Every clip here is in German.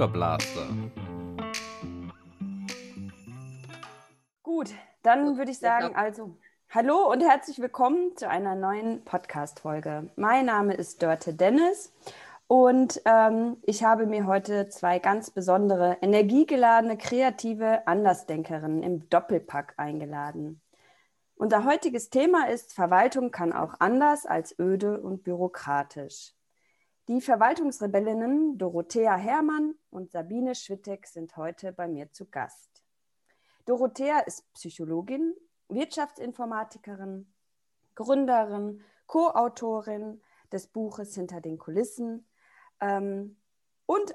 VUCA Blaster. Gut, dann würde ich sagen, also hallo und herzlich willkommen zu einer neuen Podcast-Folge. Mein Name ist Dörte Dennis und ähm, ich habe mir heute zwei ganz besondere, energiegeladene, kreative Andersdenkerinnen im Doppelpack eingeladen. Unser heutiges Thema ist, Verwaltung kann auch anders als öde und bürokratisch. Die Verwaltungsrebellinnen Dorothea Herrmann und Sabine Schwittek sind heute bei mir zu Gast. Dorothea ist Psychologin, Wirtschaftsinformatikerin, Gründerin, Co-Autorin des Buches Hinter den Kulissen ähm, und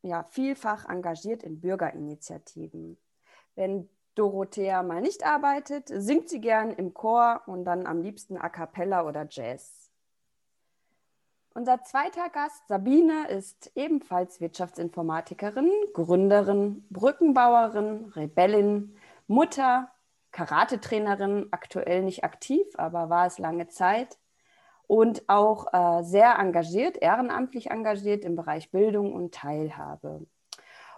ja, vielfach engagiert in Bürgerinitiativen. Wenn Dorothea mal nicht arbeitet, singt sie gern im Chor und dann am liebsten A cappella oder Jazz. Unser zweiter Gast, Sabine, ist ebenfalls Wirtschaftsinformatikerin, Gründerin, Brückenbauerin, Rebellin, Mutter, Karatetrainerin, aktuell nicht aktiv, aber war es lange Zeit und auch äh, sehr engagiert, ehrenamtlich engagiert im Bereich Bildung und Teilhabe.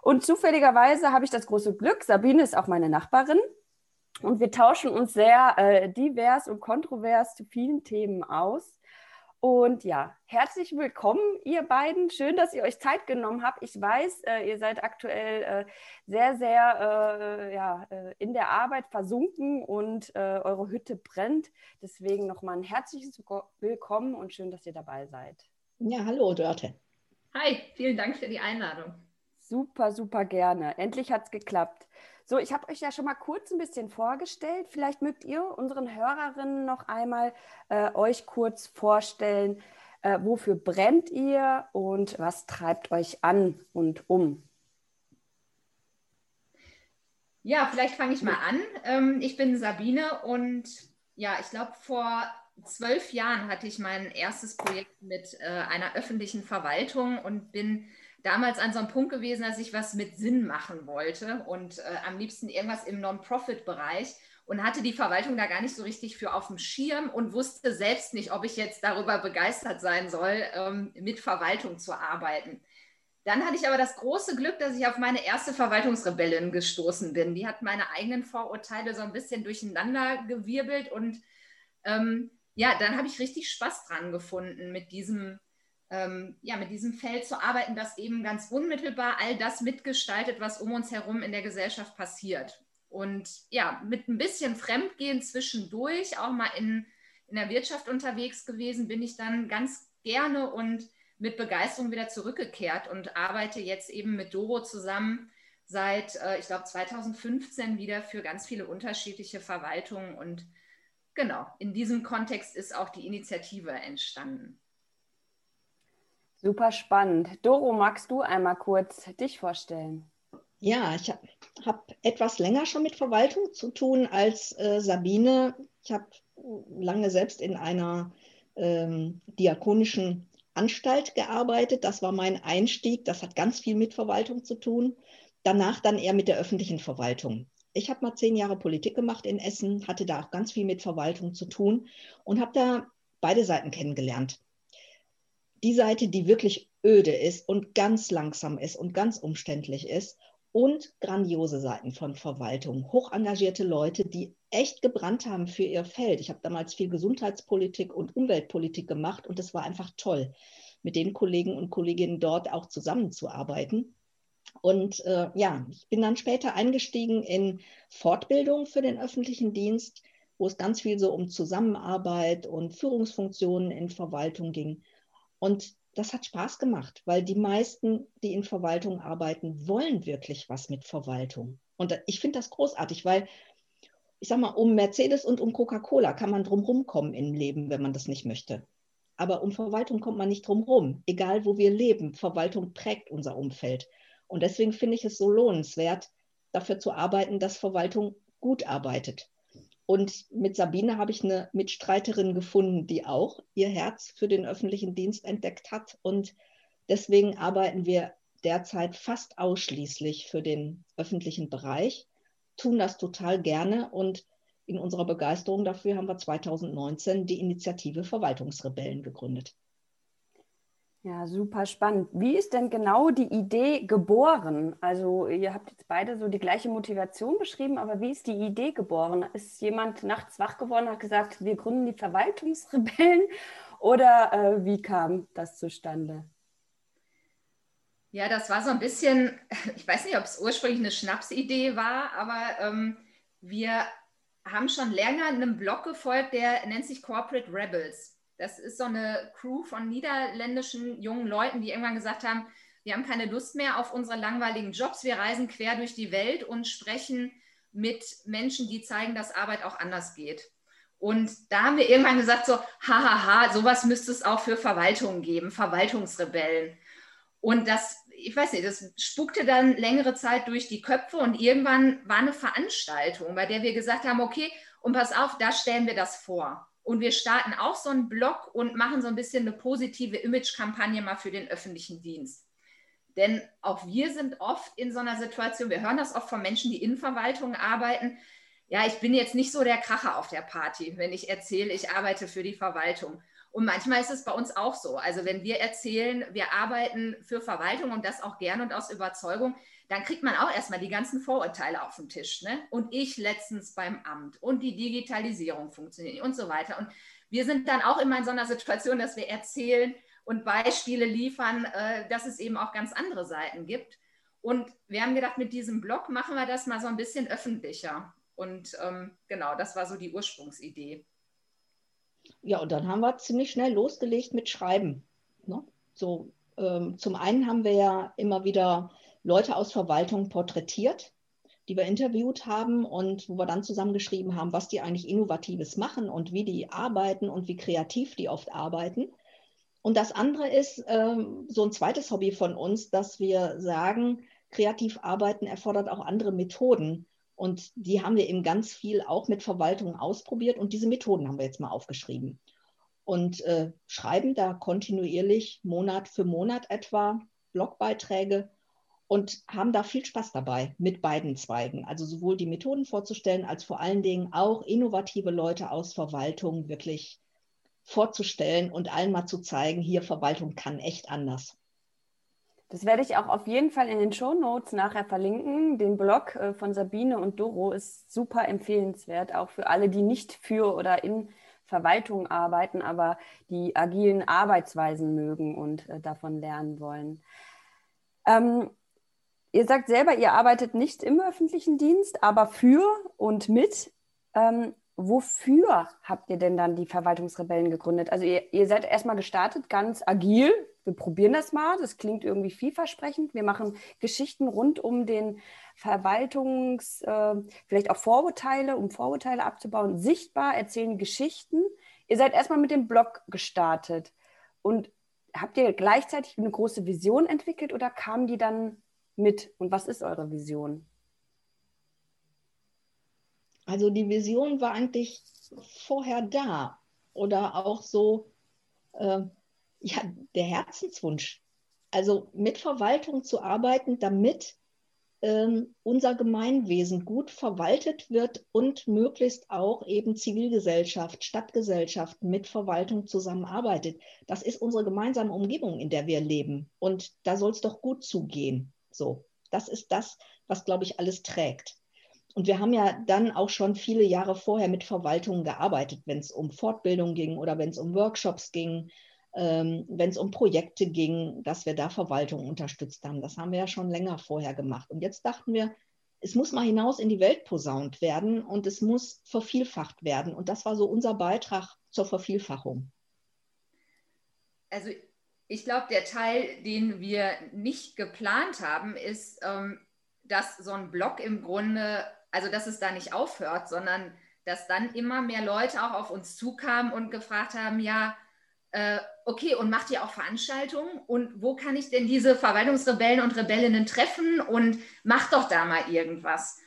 Und zufälligerweise habe ich das große Glück, Sabine ist auch meine Nachbarin und wir tauschen uns sehr äh, divers und kontrovers zu vielen Themen aus. Und ja, herzlich willkommen, ihr beiden. Schön, dass ihr euch Zeit genommen habt. Ich weiß, äh, ihr seid aktuell äh, sehr, sehr äh, ja, äh, in der Arbeit versunken und äh, eure Hütte brennt. Deswegen nochmal ein herzliches Willkommen und schön, dass ihr dabei seid. Ja, hallo, Dörte. Hi, vielen Dank für die Einladung. Super, super gerne. Endlich hat es geklappt. So, ich habe euch ja schon mal kurz ein bisschen vorgestellt. Vielleicht mögt ihr unseren Hörerinnen noch einmal äh, euch kurz vorstellen, äh, wofür brennt ihr und was treibt euch an und um? Ja, vielleicht fange ich mal an. Ähm, ich bin Sabine und ja, ich glaube, vor zwölf Jahren hatte ich mein erstes Projekt mit äh, einer öffentlichen Verwaltung und bin damals an so einem Punkt gewesen, dass ich was mit Sinn machen wollte und äh, am liebsten irgendwas im Non-Profit-Bereich und hatte die Verwaltung da gar nicht so richtig für auf dem Schirm und wusste selbst nicht, ob ich jetzt darüber begeistert sein soll, ähm, mit Verwaltung zu arbeiten. Dann hatte ich aber das große Glück, dass ich auf meine erste Verwaltungsrebellin gestoßen bin. Die hat meine eigenen Vorurteile so ein bisschen durcheinander gewirbelt und ähm, ja, dann habe ich richtig Spaß dran gefunden mit diesem ähm, ja, mit diesem Feld zu arbeiten, das eben ganz unmittelbar all das mitgestaltet, was um uns herum in der Gesellschaft passiert. Und ja, mit ein bisschen Fremdgehen zwischendurch, auch mal in, in der Wirtschaft unterwegs gewesen, bin ich dann ganz gerne und mit Begeisterung wieder zurückgekehrt und arbeite jetzt eben mit Doro zusammen seit, äh, ich glaube, 2015 wieder für ganz viele unterschiedliche Verwaltungen. Und genau, in diesem Kontext ist auch die Initiative entstanden. Super spannend. Doro, magst du einmal kurz dich vorstellen? Ja, ich habe hab etwas länger schon mit Verwaltung zu tun als äh, Sabine. Ich habe lange selbst in einer ähm, diakonischen Anstalt gearbeitet. Das war mein Einstieg. Das hat ganz viel mit Verwaltung zu tun. Danach dann eher mit der öffentlichen Verwaltung. Ich habe mal zehn Jahre Politik gemacht in Essen, hatte da auch ganz viel mit Verwaltung zu tun und habe da beide Seiten kennengelernt die Seite, die wirklich öde ist und ganz langsam ist und ganz umständlich ist und grandiose Seiten von Verwaltung, hoch engagierte Leute, die echt gebrannt haben für ihr Feld. Ich habe damals viel Gesundheitspolitik und Umweltpolitik gemacht und es war einfach toll, mit den Kollegen und Kolleginnen dort auch zusammenzuarbeiten. Und äh, ja, ich bin dann später eingestiegen in Fortbildung für den öffentlichen Dienst, wo es ganz viel so um Zusammenarbeit und Führungsfunktionen in Verwaltung ging. Und das hat Spaß gemacht, weil die meisten, die in Verwaltung arbeiten, wollen wirklich was mit Verwaltung. Und ich finde das großartig, weil ich sage mal, um Mercedes und um Coca-Cola kann man drumherum kommen im Leben, wenn man das nicht möchte. Aber um Verwaltung kommt man nicht drumherum, egal wo wir leben. Verwaltung prägt unser Umfeld. Und deswegen finde ich es so lohnenswert, dafür zu arbeiten, dass Verwaltung gut arbeitet. Und mit Sabine habe ich eine Mitstreiterin gefunden, die auch ihr Herz für den öffentlichen Dienst entdeckt hat. Und deswegen arbeiten wir derzeit fast ausschließlich für den öffentlichen Bereich, tun das total gerne und in unserer Begeisterung dafür haben wir 2019 die Initiative Verwaltungsrebellen gegründet. Ja, super spannend. Wie ist denn genau die Idee geboren? Also ihr habt jetzt beide so die gleiche Motivation beschrieben, aber wie ist die Idee geboren? Ist jemand nachts wach geworden, hat gesagt, wir gründen die Verwaltungsrebellen oder äh, wie kam das zustande? Ja, das war so ein bisschen, ich weiß nicht, ob es ursprünglich eine Schnapsidee war, aber ähm, wir haben schon länger einem Blog gefolgt, der nennt sich Corporate Rebels. Das ist so eine Crew von niederländischen jungen Leuten, die irgendwann gesagt haben, wir haben keine Lust mehr auf unsere langweiligen Jobs, wir reisen quer durch die Welt und sprechen mit Menschen, die zeigen, dass Arbeit auch anders geht. Und da haben wir irgendwann gesagt, so, hahaha, sowas müsste es auch für Verwaltungen geben, Verwaltungsrebellen. Und das, ich weiß nicht, das spukte dann längere Zeit durch die Köpfe und irgendwann war eine Veranstaltung, bei der wir gesagt haben, okay, und pass auf, da stellen wir das vor. Und wir starten auch so einen Blog und machen so ein bisschen eine positive Image-Kampagne mal für den öffentlichen Dienst. Denn auch wir sind oft in so einer Situation, wir hören das oft von Menschen, die in Verwaltungen arbeiten. Ja, ich bin jetzt nicht so der Kracher auf der Party, wenn ich erzähle, ich arbeite für die Verwaltung. Und manchmal ist es bei uns auch so. Also wenn wir erzählen, wir arbeiten für Verwaltung und das auch gern und aus Überzeugung, dann kriegt man auch erstmal die ganzen Vorurteile auf den Tisch. Ne? Und ich letztens beim Amt und die Digitalisierung funktioniert und so weiter. Und wir sind dann auch immer in so einer Situation, dass wir erzählen und Beispiele liefern, äh, dass es eben auch ganz andere Seiten gibt. Und wir haben gedacht, mit diesem Blog machen wir das mal so ein bisschen öffentlicher. Und ähm, genau, das war so die Ursprungsidee. Ja, und dann haben wir ziemlich schnell losgelegt mit Schreiben. Ne? So, ähm, zum einen haben wir ja immer wieder Leute aus Verwaltung porträtiert, die wir interviewt haben und wo wir dann zusammengeschrieben haben, was die eigentlich Innovatives machen und wie die arbeiten und wie kreativ die oft arbeiten. Und das andere ist ähm, so ein zweites Hobby von uns, dass wir sagen, kreativ arbeiten erfordert auch andere Methoden. Und die haben wir eben ganz viel auch mit Verwaltungen ausprobiert und diese Methoden haben wir jetzt mal aufgeschrieben. Und äh, schreiben da kontinuierlich Monat für Monat etwa Blogbeiträge und haben da viel Spaß dabei mit beiden Zweigen. Also sowohl die Methoden vorzustellen, als vor allen Dingen auch innovative Leute aus Verwaltung wirklich vorzustellen und allen mal zu zeigen, hier Verwaltung kann echt anders. Das werde ich auch auf jeden Fall in den Show Notes nachher verlinken. Den Blog äh, von Sabine und Doro ist super empfehlenswert, auch für alle, die nicht für oder in Verwaltung arbeiten, aber die agilen Arbeitsweisen mögen und äh, davon lernen wollen. Ähm, Ihr sagt selber, ihr arbeitet nicht im öffentlichen Dienst, aber für und mit. Ähm, wofür habt ihr denn dann die Verwaltungsrebellen gegründet? Also ihr, ihr seid erstmal gestartet, ganz agil. Wir probieren das mal. Das klingt irgendwie vielversprechend. Wir machen Geschichten rund um den Verwaltungs, äh, vielleicht auch Vorurteile, um Vorurteile abzubauen, sichtbar, erzählen Geschichten. Ihr seid erstmal mit dem Blog gestartet. Und habt ihr gleichzeitig eine große Vision entwickelt oder kam die dann mit und was ist eure Vision? Also die Vision war eigentlich vorher da oder auch so äh, ja, der Herzenswunsch. Also mit Verwaltung zu arbeiten, damit ähm, unser Gemeinwesen gut verwaltet wird und möglichst auch eben Zivilgesellschaft, Stadtgesellschaft mit Verwaltung zusammenarbeitet. Das ist unsere gemeinsame Umgebung, in der wir leben. Und da soll es doch gut zugehen. So, das ist das, was, glaube ich, alles trägt. Und wir haben ja dann auch schon viele Jahre vorher mit Verwaltungen gearbeitet, wenn es um Fortbildung ging oder wenn es um Workshops ging, wenn es um Projekte ging, dass wir da Verwaltung unterstützt haben. Das haben wir ja schon länger vorher gemacht. Und jetzt dachten wir, es muss mal hinaus in die Welt posaunt werden und es muss vervielfacht werden. Und das war so unser Beitrag zur Vervielfachung. Also ich glaube, der Teil, den wir nicht geplant haben, ist, ähm, dass so ein Blog im Grunde, also dass es da nicht aufhört, sondern dass dann immer mehr Leute auch auf uns zukamen und gefragt haben, ja, äh, okay, und macht ihr auch Veranstaltungen? Und wo kann ich denn diese Verwaltungsrebellen und Rebellinnen treffen? Und macht doch da mal irgendwas.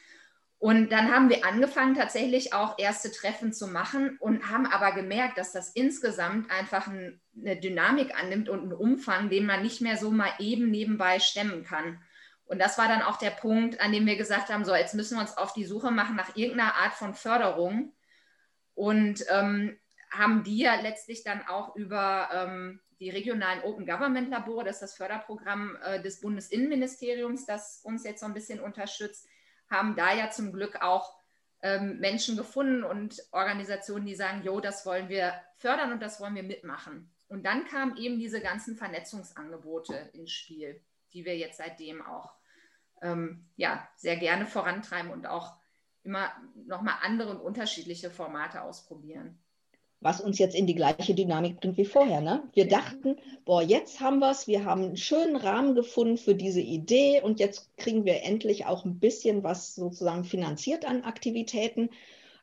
Und dann haben wir angefangen, tatsächlich auch erste Treffen zu machen und haben aber gemerkt, dass das insgesamt einfach ein, eine Dynamik annimmt und einen Umfang, den man nicht mehr so mal eben nebenbei stemmen kann. Und das war dann auch der Punkt, an dem wir gesagt haben, so, jetzt müssen wir uns auf die Suche machen nach irgendeiner Art von Förderung. Und ähm, haben ja letztlich dann auch über ähm, die regionalen Open Government Labore, das ist das Förderprogramm äh, des Bundesinnenministeriums, das uns jetzt so ein bisschen unterstützt, haben da ja zum Glück auch ähm, Menschen gefunden und Organisationen, die sagen, jo, das wollen wir fördern und das wollen wir mitmachen. Und dann kamen eben diese ganzen Vernetzungsangebote ins Spiel, die wir jetzt seitdem auch ähm, ja, sehr gerne vorantreiben und auch immer nochmal andere und unterschiedliche Formate ausprobieren was uns jetzt in die gleiche Dynamik bringt wie vorher. Ne? Wir dachten, boah, jetzt haben wir es, wir haben einen schönen Rahmen gefunden für diese Idee und jetzt kriegen wir endlich auch ein bisschen was sozusagen finanziert an Aktivitäten.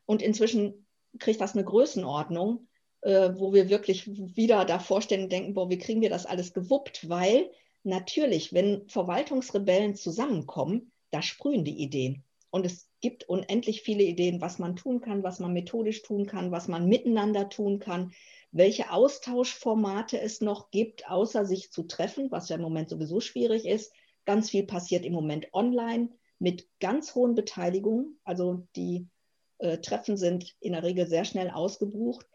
Und inzwischen kriegt das eine Größenordnung, äh, wo wir wirklich wieder davor stehen und denken, boah, wie kriegen wir das alles gewuppt? Weil natürlich, wenn Verwaltungsrebellen zusammenkommen, da sprühen die Ideen. Und es gibt unendlich viele Ideen, was man tun kann, was man methodisch tun kann, was man miteinander tun kann, welche Austauschformate es noch gibt, außer sich zu treffen, was ja im Moment sowieso schwierig ist. Ganz viel passiert im Moment online mit ganz hohen Beteiligungen. Also die äh, Treffen sind in der Regel sehr schnell ausgebucht.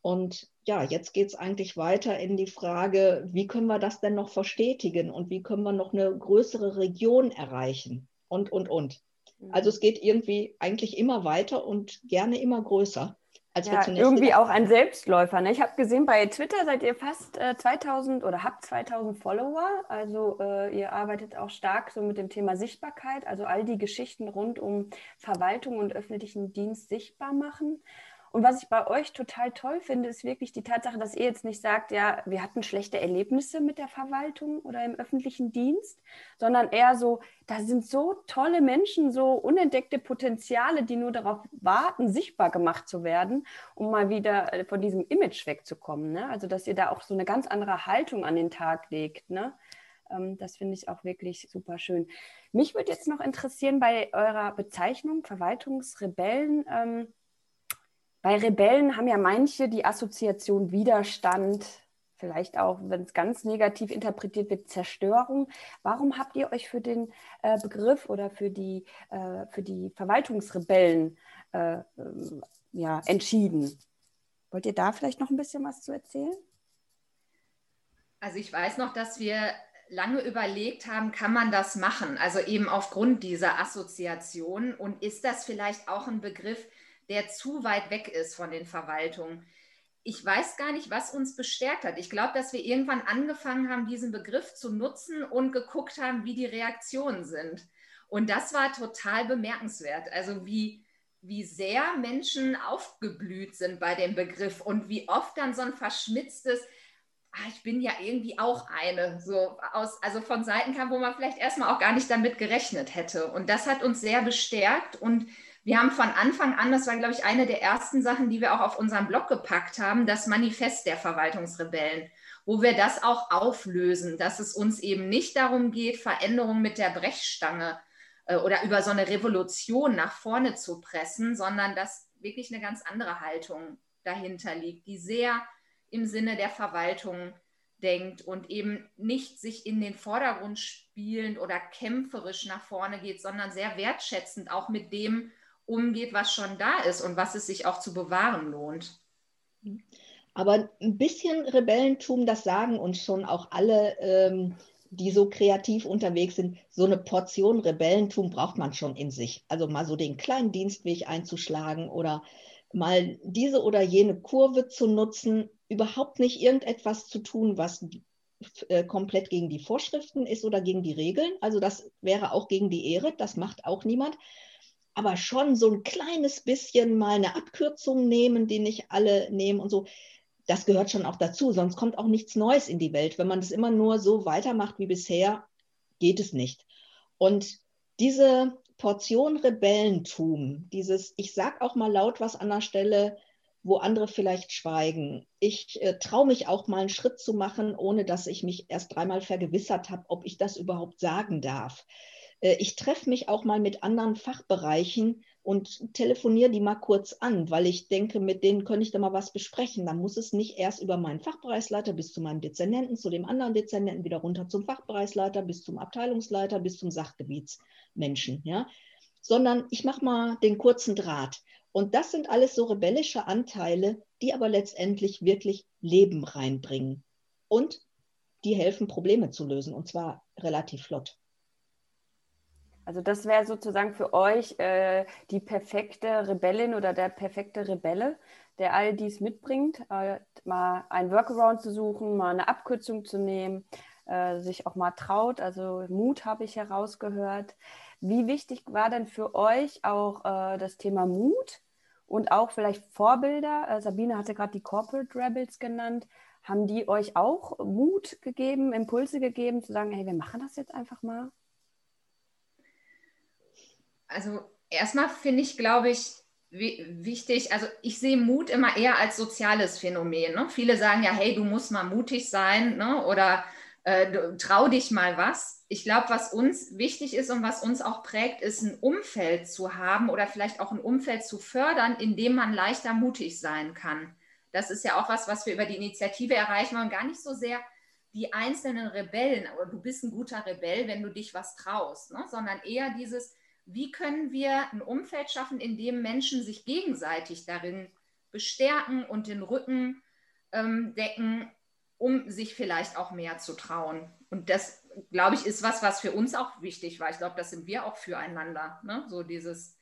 Und ja, jetzt geht es eigentlich weiter in die Frage, wie können wir das denn noch verstetigen und wie können wir noch eine größere Region erreichen und, und, und. Also es geht irgendwie eigentlich immer weiter und gerne immer größer. Als ja, irgendwie auch ein Selbstläufer. Ne? Ich habe gesehen, bei Twitter seid ihr fast äh, 2000 oder habt 2000 Follower. Also äh, ihr arbeitet auch stark so mit dem Thema Sichtbarkeit, also all die Geschichten rund um Verwaltung und öffentlichen Dienst sichtbar machen. Und was ich bei euch total toll finde, ist wirklich die Tatsache, dass ihr jetzt nicht sagt, ja, wir hatten schlechte Erlebnisse mit der Verwaltung oder im öffentlichen Dienst, sondern eher so, da sind so tolle Menschen, so unentdeckte Potenziale, die nur darauf warten, sichtbar gemacht zu werden, um mal wieder äh, von diesem Image wegzukommen. Ne? Also, dass ihr da auch so eine ganz andere Haltung an den Tag legt. Ne? Ähm, das finde ich auch wirklich super schön. Mich würde jetzt noch interessieren bei eurer Bezeichnung Verwaltungsrebellen. Bei Rebellen haben ja manche die Assoziation Widerstand, vielleicht auch, wenn es ganz negativ interpretiert wird, Zerstörung. Warum habt ihr euch für den äh, Begriff oder für die, äh, für die Verwaltungsrebellen äh, ähm, ja, entschieden? Wollt ihr da vielleicht noch ein bisschen was zu erzählen? Also ich weiß noch, dass wir lange überlegt haben, kann man das machen? Also eben aufgrund dieser Assoziation. Und ist das vielleicht auch ein Begriff, der zu weit weg ist von den Verwaltungen. Ich weiß gar nicht, was uns bestärkt hat. Ich glaube, dass wir irgendwann angefangen haben, diesen Begriff zu nutzen und geguckt haben, wie die Reaktionen sind. Und das war total bemerkenswert. Also wie, wie sehr Menschen aufgeblüht sind bei dem Begriff und wie oft dann so ein verschmitztes, ah, ich bin ja irgendwie auch eine, so aus, also von Seiten kam, wo man vielleicht erstmal auch gar nicht damit gerechnet hätte. Und das hat uns sehr bestärkt und wir haben von Anfang an, das war, glaube ich, eine der ersten Sachen, die wir auch auf unseren Blog gepackt haben, das Manifest der Verwaltungsrebellen, wo wir das auch auflösen, dass es uns eben nicht darum geht, Veränderungen mit der Brechstange äh, oder über so eine Revolution nach vorne zu pressen, sondern dass wirklich eine ganz andere Haltung dahinter liegt, die sehr im Sinne der Verwaltung denkt und eben nicht sich in den Vordergrund spielend oder kämpferisch nach vorne geht, sondern sehr wertschätzend auch mit dem umgeht, was schon da ist und was es sich auch zu bewahren lohnt. Aber ein bisschen Rebellentum, das sagen uns schon auch alle, ähm, die so kreativ unterwegs sind. So eine Portion Rebellentum braucht man schon in sich. Also mal so den kleinen Dienstweg einzuschlagen oder mal diese oder jene Kurve zu nutzen, überhaupt nicht irgendetwas zu tun, was äh, komplett gegen die Vorschriften ist oder gegen die Regeln. Also das wäre auch gegen die Ehre, das macht auch niemand aber schon so ein kleines bisschen mal eine Abkürzung nehmen, die nicht alle nehmen und so. Das gehört schon auch dazu, sonst kommt auch nichts Neues in die Welt. Wenn man das immer nur so weitermacht wie bisher, geht es nicht. Und diese Portion Rebellentum, dieses, ich sag auch mal laut was an der Stelle, wo andere vielleicht schweigen. Ich äh, traue mich auch mal einen Schritt zu machen, ohne dass ich mich erst dreimal vergewissert habe, ob ich das überhaupt sagen darf. Äh, ich treffe mich auch mal mit anderen Fachbereichen und telefoniere die mal kurz an, weil ich denke, mit denen könnte ich da mal was besprechen. Dann muss es nicht erst über meinen Fachbereichsleiter bis zu meinem Dezernenten, zu dem anderen Dezernenten, wieder runter zum Fachbereichsleiter, bis zum Abteilungsleiter, bis zum Sachgebietsmenschen, ja, sondern ich mache mal den kurzen Draht. Und das sind alles so rebellische Anteile, die aber letztendlich wirklich Leben reinbringen. Und die helfen, Probleme zu lösen, und zwar relativ flott. Also das wäre sozusagen für euch äh, die perfekte Rebellin oder der perfekte Rebelle, der all dies mitbringt, äh, mal ein Workaround zu suchen, mal eine Abkürzung zu nehmen, äh, sich auch mal traut. Also Mut habe ich herausgehört. Wie wichtig war denn für euch auch äh, das Thema Mut und auch vielleicht Vorbilder? Äh, Sabine hatte gerade die Corporate Rebels genannt. Haben die euch auch Mut gegeben, Impulse gegeben, zu sagen, hey, wir machen das jetzt einfach mal? Also erstmal finde ich, glaube ich, wichtig, also ich sehe Mut immer eher als soziales Phänomen. Ne? Viele sagen ja, hey, du musst mal mutig sein ne? oder äh, trau dich mal was. Ich glaube, was uns wichtig ist und was uns auch prägt, ist ein Umfeld zu haben oder vielleicht auch ein Umfeld zu fördern, in dem man leichter mutig sein kann. Das ist ja auch was, was wir über die Initiative erreichen wollen. Gar nicht so sehr die einzelnen Rebellen, oder du bist ein guter Rebell, wenn du dich was traust, ne? sondern eher dieses, wie können wir ein Umfeld schaffen, in dem Menschen sich gegenseitig darin bestärken und den Rücken ähm, decken, um sich vielleicht auch mehr zu trauen. Und das, glaube ich, ist was, was für uns auch wichtig war. Ich glaube, das sind wir auch füreinander. Ne? So dieses,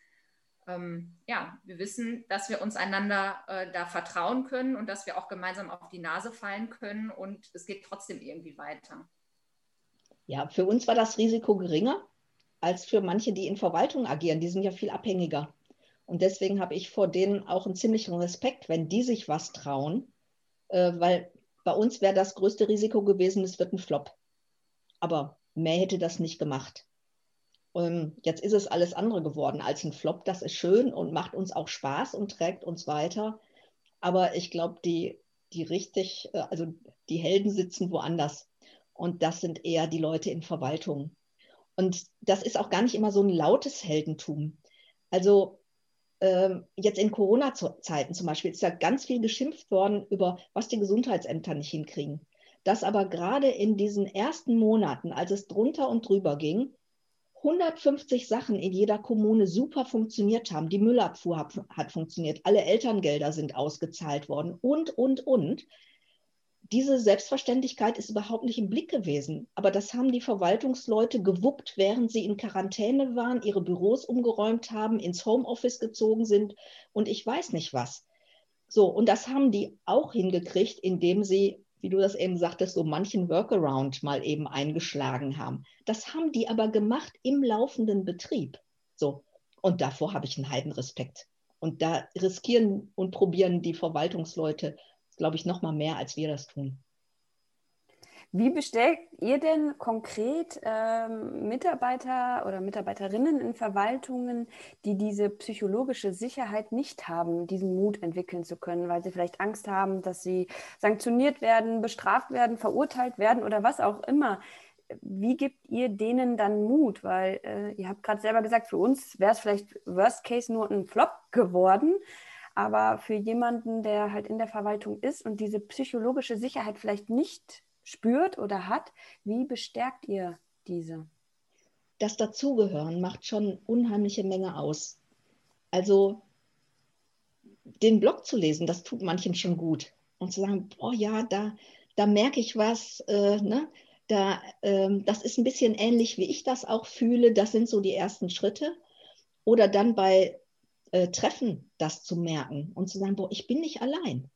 ähm, ja, wir wissen, dass wir uns einander äh, da vertrauen können und dass wir auch gemeinsam auf die Nase fallen können und es geht trotzdem irgendwie weiter. Ja, für uns war das Risiko geringer, als für manche, die in Verwaltung agieren. Die sind ja viel abhängiger. Und deswegen habe ich vor denen auch einen ziemlichen Respekt, wenn die sich was trauen, äh, weil bei uns wäre das größte Risiko gewesen, es wird ein Flop. Aber mehr hätte das nicht gemacht. Und jetzt ist es alles andere geworden als ein Flop. Das ist schön und macht uns auch Spaß und trägt uns weiter. Aber ich glaube, die, die richtig, äh, also die Helden sitzen woanders. Und das sind eher die Leute in Verwaltung. Und das ist auch gar nicht immer so ein lautes Heldentum. Also ähm, jetzt in Corona-Zeiten zum Beispiel ist da ganz viel geschimpft worden über, was die Gesundheitsämter nicht hinkriegen. Dass aber gerade in diesen ersten Monaten, als es drunter und drüber ging, 150 Sachen in jeder Kommune super funktioniert haben. Die Müllabfuhr hat, hat funktioniert, alle Elterngelder sind ausgezahlt worden und, und, und diese Selbstverständlichkeit ist überhaupt nicht im Blick gewesen. Aber das haben die Verwaltungsleute gewuppt, während sie in Quarantäne waren, ihre Büros umgeräumt haben, ins Homeoffice gezogen sind und ich weiß nicht was. So, und das haben die auch hingekriegt, indem sie, wie du das eben sagtest, so manchen Workaround mal eben eingeschlagen haben. Das haben die aber gemacht im laufenden Betrieb. So, und davor habe ich einen Heidenrespekt. Und da riskieren und probieren die Verwaltungsleute glaube ich, noch mal mehr, als wir das tun. Wie bestärkt ihr denn konkret ähm, Mitarbeiter oder Mitarbeiterinnen in Verwaltungen, die diese psychologische Sicherheit nicht haben, diesen Mut entwickeln zu können, weil sie vielleicht Angst haben, dass sie sanktioniert werden, bestraft werden, verurteilt werden oder was auch immer? Wie gibt ihr denen dann Mut? Weil äh, ihr habt gerade selber gesagt, für uns wäre es vielleicht Worst Case nur ein Flop geworden. Aber für jemanden, der halt in der Verwaltung ist und diese psychologische Sicherheit vielleicht nicht spürt oder hat, wie bestärkt ihr diese? Das Dazugehören macht schon unheimliche Menge aus. Also den Blog zu lesen, das tut manchen schon gut. Und zu sagen, oh ja, da, da merke ich was, äh, ne? da, äh, das ist ein bisschen ähnlich, wie ich das auch fühle. Das sind so die ersten Schritte. Oder dann bei äh, Treffen das zu merken und zu sagen, boah, ich bin nicht allein.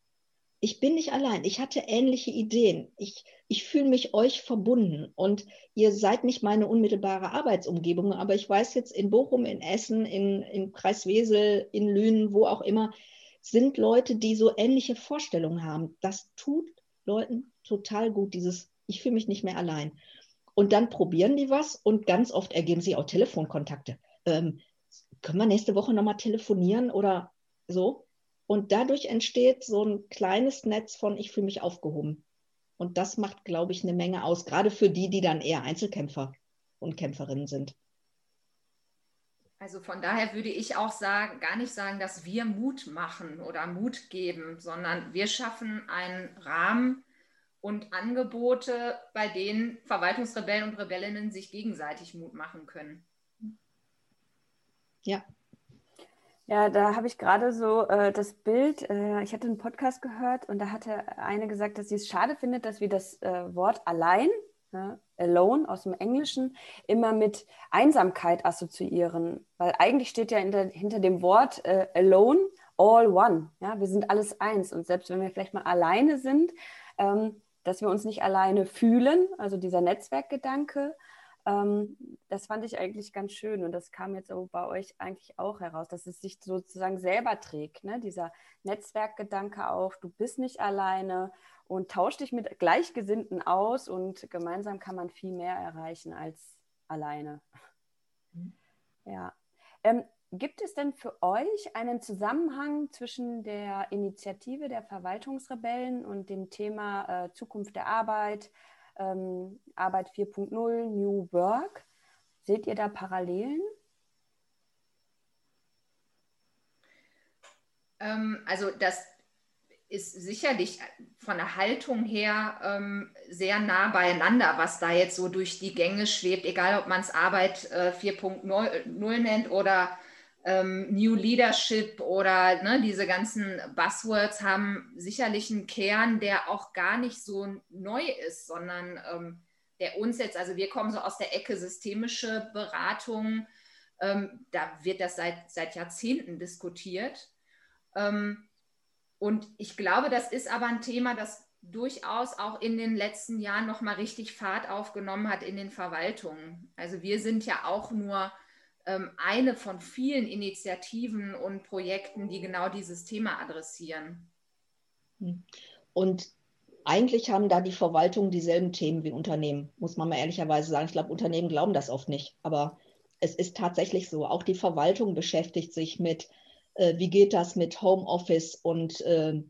Ich bin nicht allein. Ich hatte ähnliche Ideen. Ich, ich fühle mich euch verbunden und ihr seid nicht meine unmittelbare Arbeitsumgebung, aber ich weiß jetzt in Bochum, in Essen, in, in Kreiswesel, in Lünen, wo auch immer, sind Leute, die so ähnliche Vorstellungen haben. Das tut Leuten total gut, dieses, ich fühle mich nicht mehr allein. Und dann probieren die was und ganz oft ergeben sie auch Telefonkontakte. Ähm, können wir nächste Woche nochmal telefonieren oder so? Und dadurch entsteht so ein kleines Netz von, ich fühle mich aufgehoben. Und das macht, glaube ich, eine Menge aus, gerade für die, die dann eher Einzelkämpfer und Kämpferinnen sind. Also von daher würde ich auch sagen, gar nicht sagen, dass wir Mut machen oder Mut geben, sondern wir schaffen einen Rahmen und Angebote, bei denen Verwaltungsrebellen und Rebellinnen sich gegenseitig Mut machen können. Ja. Ja, da habe ich gerade so äh, das Bild, äh, ich hatte einen Podcast gehört und da hatte eine gesagt, dass sie es schade findet, dass wir das äh, Wort allein, ne, alone aus dem Englischen, immer mit Einsamkeit assoziieren. Weil eigentlich steht ja der, hinter dem Wort äh, alone all one. Ja? Wir sind alles eins. Und selbst wenn wir vielleicht mal alleine sind, ähm, dass wir uns nicht alleine fühlen, also dieser Netzwerkgedanke, ähm, das fand ich eigentlich ganz schön und das kam jetzt auch bei euch eigentlich auch heraus, dass es sich sozusagen selber trägt, ne? dieser Netzwerkgedanke auch, du bist nicht alleine und tausch dich mit Gleichgesinnten aus und gemeinsam kann man viel mehr erreichen als alleine. Mhm. Ja. Ähm, gibt es denn für euch einen Zusammenhang zwischen der Initiative der Verwaltungsrebellen und dem Thema äh, Zukunft der Arbeit, ähm, Arbeit 4.0, New Work. Seht ihr da Parallelen? Ähm, also das ist sicherlich von der Haltung her ähm, sehr nah beieinander, was da jetzt so durch die Gänge schwebt, egal ob man es Arbeit äh, 4.0 nennt oder ähm, New Leadership oder ne, diese ganzen Buzzwords haben sicherlich einen Kern, der auch gar nicht so neu ist, sondern ähm, der uns jetzt, also wir kommen so aus der Ecke systemische Beratung, ähm, da wird das seit, seit Jahrzehnten diskutiert. Ähm, und ich glaube, das ist aber ein Thema, das durchaus auch in den letzten Jahren nochmal richtig Fahrt aufgenommen hat in den Verwaltungen. Also wir sind ja auch nur eine von vielen Initiativen und Projekten, die genau dieses Thema adressieren. Und eigentlich haben da die Verwaltungen dieselben Themen wie Unternehmen, muss man mal ehrlicherweise sagen. Ich glaube, Unternehmen glauben das oft nicht, aber es ist tatsächlich so. Auch die Verwaltung beschäftigt sich mit, äh, wie geht das mit Homeoffice und äh,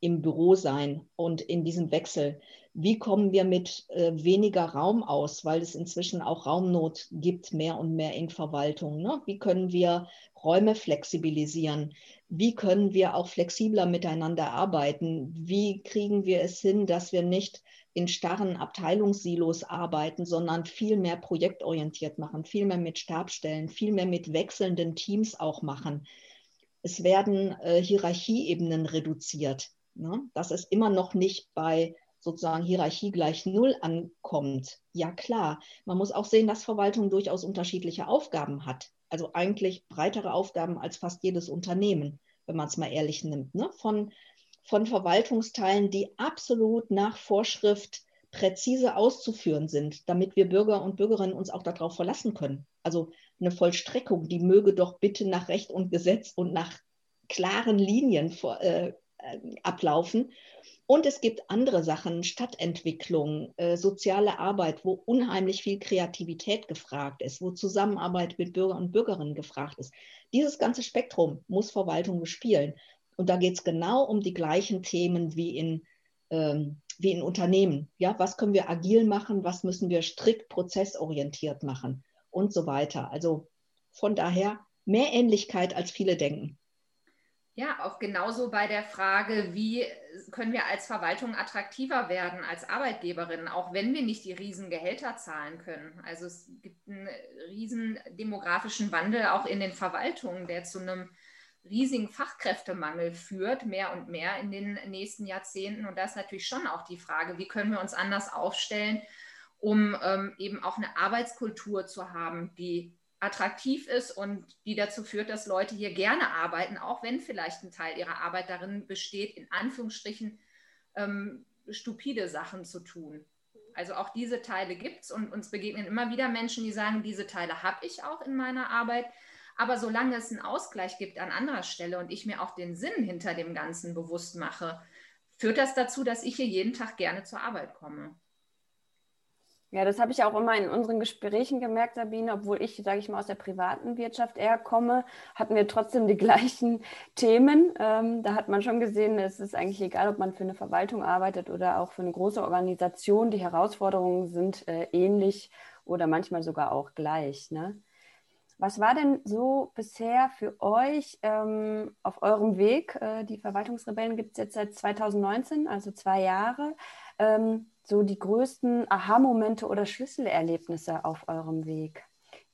im Büro sein und in diesem Wechsel. Wie kommen wir mit äh, weniger Raum aus, weil es inzwischen auch Raumnot gibt, mehr und mehr in Verwaltung. Ne? Wie können wir Räume flexibilisieren? Wie können wir auch flexibler miteinander arbeiten? Wie kriegen wir es hin, dass wir nicht in starren Abteilungssilos arbeiten, sondern viel mehr projektorientiert machen, viel mehr mit Stabstellen, viel mehr mit wechselnden Teams auch machen? Es werden äh, Hierarchieebenen reduziert ne? dass es immer noch nicht bei sozusagen Hierarchie gleich Null ankommt. Ja klar, man muss auch sehen, dass Verwaltung durchaus unterschiedliche Aufgaben hat. Also eigentlich breitere Aufgaben als fast jedes Unternehmen, wenn man es mal ehrlich nimmt. Ne? Von, von Verwaltungsteilen, die absolut nach Vorschrift präzise auszuführen sind, damit wir Bürger und Bürgerinnen uns auch darauf verlassen können. Also eine Vollstreckung, die möge doch bitte nach Recht und Gesetz und nach klaren Linien vor, äh, ablaufen. Und es gibt andere Sachen, Stadtentwicklung, äh, soziale Arbeit, wo unheimlich viel Kreativität gefragt ist, wo Zusammenarbeit mit Bürgern und Bürgerinnen gefragt ist. Dieses ganze Spektrum muss Verwaltung bespielen. Und da geht es genau um die gleichen Themen wie in, ähm, wie in Unternehmen. Ja, was können wir agil machen? Was müssen wir strikt prozessorientiert machen? Und so weiter. Also von daher mehr Ähnlichkeit, als viele denken. Ja, auch genauso bei der Frage, wie können wir als Verwaltung attraktiver werden, als Arbeitgeberin, auch wenn wir nicht die riesen Gehälter zahlen können. Also es gibt einen riesen demografischen Wandel auch in den Verwaltungen, der zu einem riesigen Fachkräftemangel führt, mehr und mehr in den nächsten Jahrzehnten. Und da ist natürlich schon auch die Frage, wie können wir uns anders aufstellen, um ähm, eben auch eine Arbeitskultur zu haben, die attraktiv ist und die dazu führt, dass Leute hier gerne arbeiten, auch wenn vielleicht ein Teil ihrer Arbeit darin besteht, in Anführungsstrichen ähm, stupide Sachen zu tun. Also auch diese Teile gibt es und uns begegnen immer wieder Menschen, die sagen, diese Teile habe ich auch in meiner Arbeit. Aber solange es einen Ausgleich gibt an anderer Stelle und ich mir auch den Sinn hinter dem Ganzen bewusst mache, führt das dazu, dass ich hier jeden Tag gerne zur Arbeit komme. Ja, das habe ich auch immer in unseren Gesprächen gemerkt, Sabine. Obwohl ich, sage ich mal, aus der privaten Wirtschaft eher komme, hatten wir trotzdem die gleichen Themen. Ähm, da hat man schon gesehen, es ist eigentlich egal, ob man für eine Verwaltung arbeitet oder auch für eine große Organisation. Die Herausforderungen sind äh, ähnlich oder manchmal sogar auch gleich. Ne? Was war denn so bisher für euch ähm, auf eurem Weg? Äh, die Verwaltungsrebellen gibt es jetzt seit 2019, also zwei Jahre. Ähm, so die größten Aha-Momente oder Schlüsselerlebnisse auf eurem Weg?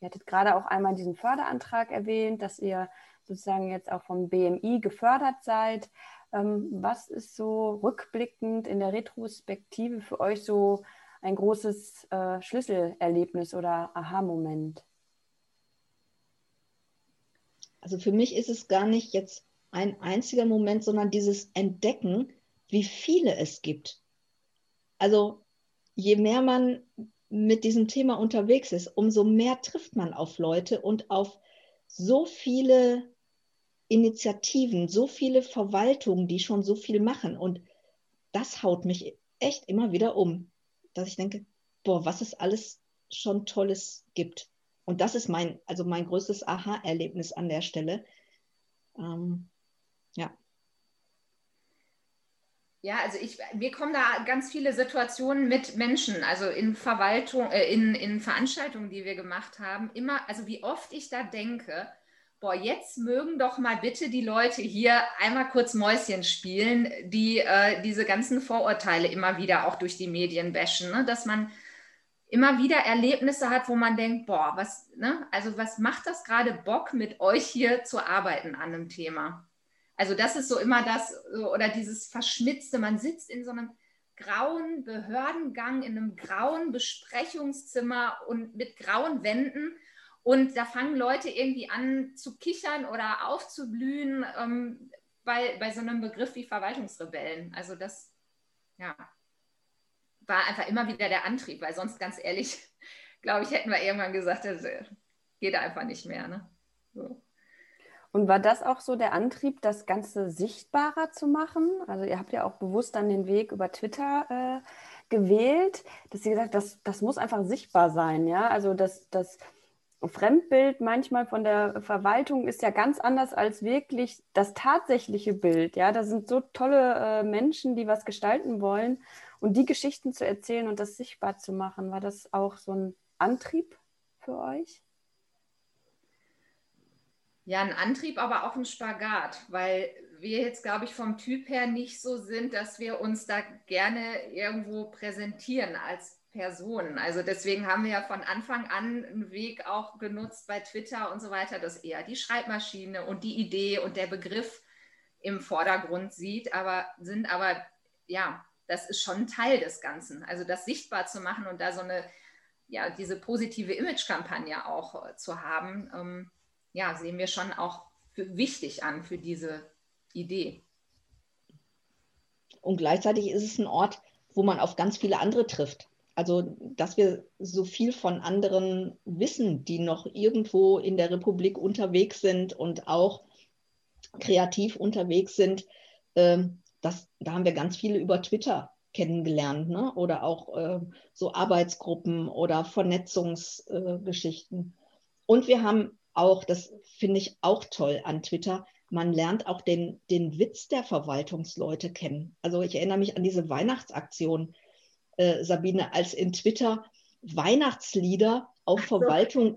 Ihr hattet gerade auch einmal diesen Förderantrag erwähnt, dass ihr sozusagen jetzt auch vom BMI gefördert seid. Ähm, was ist so rückblickend in der Retrospektive für euch so ein großes äh, Schlüsselerlebnis oder Aha-Moment? Also für mich ist es gar nicht jetzt ein einziger Moment, sondern dieses Entdecken, wie viele es gibt. Also je mehr man mit diesem Thema unterwegs ist, umso mehr trifft man auf Leute und auf so viele Initiativen, so viele Verwaltungen, die schon so viel machen. Und das haut mich echt immer wieder um, dass ich denke, boah, was es alles schon Tolles gibt. Und das ist mein, also mein größtes Aha-Erlebnis an der Stelle. Ähm, ja. Ja, also ich, mir kommen da ganz viele Situationen mit Menschen, also in Verwaltung, äh, in, in Veranstaltungen, die wir gemacht haben, immer, also wie oft ich da denke, boah, jetzt mögen doch mal bitte die Leute hier einmal kurz Mäuschen spielen, die äh, diese ganzen Vorurteile immer wieder auch durch die Medien bashen, ne? dass man immer wieder Erlebnisse hat, wo man denkt, boah, was, ne? also was macht das gerade Bock, mit euch hier zu arbeiten an einem Thema? Also das ist so immer das, oder dieses Verschmitzte, man sitzt in so einem grauen Behördengang, in einem grauen Besprechungszimmer und mit grauen Wänden und da fangen Leute irgendwie an zu kichern oder aufzublühen ähm, bei, bei so einem Begriff wie Verwaltungsrebellen. Also das, ja, war einfach immer wieder der Antrieb, weil sonst ganz ehrlich, glaube ich, hätten wir irgendwann gesagt, das geht einfach nicht mehr. Ne? So. Und war das auch so der Antrieb, das Ganze sichtbarer zu machen? Also ihr habt ja auch bewusst dann den Weg über Twitter äh, gewählt, dass ihr gesagt das, das muss einfach sichtbar sein, ja. Also das, das Fremdbild manchmal von der Verwaltung ist ja ganz anders als wirklich das tatsächliche Bild. Ja, da sind so tolle äh, Menschen, die was gestalten wollen und die Geschichten zu erzählen und das sichtbar zu machen. War das auch so ein Antrieb für euch? Ja, ein Antrieb, aber auch ein Spagat, weil wir jetzt, glaube ich, vom Typ her nicht so sind, dass wir uns da gerne irgendwo präsentieren als Personen. Also deswegen haben wir ja von Anfang an einen Weg auch genutzt bei Twitter und so weiter, dass eher die Schreibmaschine und die Idee und der Begriff im Vordergrund sieht, aber sind aber, ja, das ist schon ein Teil des Ganzen. Also das sichtbar zu machen und da so eine, ja, diese positive Image-Kampagne auch äh, zu haben, ähm, ja, sehen wir schon auch wichtig an für diese Idee. Und gleichzeitig ist es ein Ort, wo man auf ganz viele andere trifft. Also, dass wir so viel von anderen wissen, die noch irgendwo in der Republik unterwegs sind und auch kreativ unterwegs sind, ähm, das, da haben wir ganz viele über Twitter kennengelernt ne? oder auch äh, so Arbeitsgruppen oder Vernetzungsgeschichten. Und wir haben auch, das finde ich auch toll an Twitter, man lernt auch den, den Witz der Verwaltungsleute kennen. Also ich erinnere mich an diese Weihnachtsaktion, äh, Sabine, als in Twitter Weihnachtslieder auf Verwaltung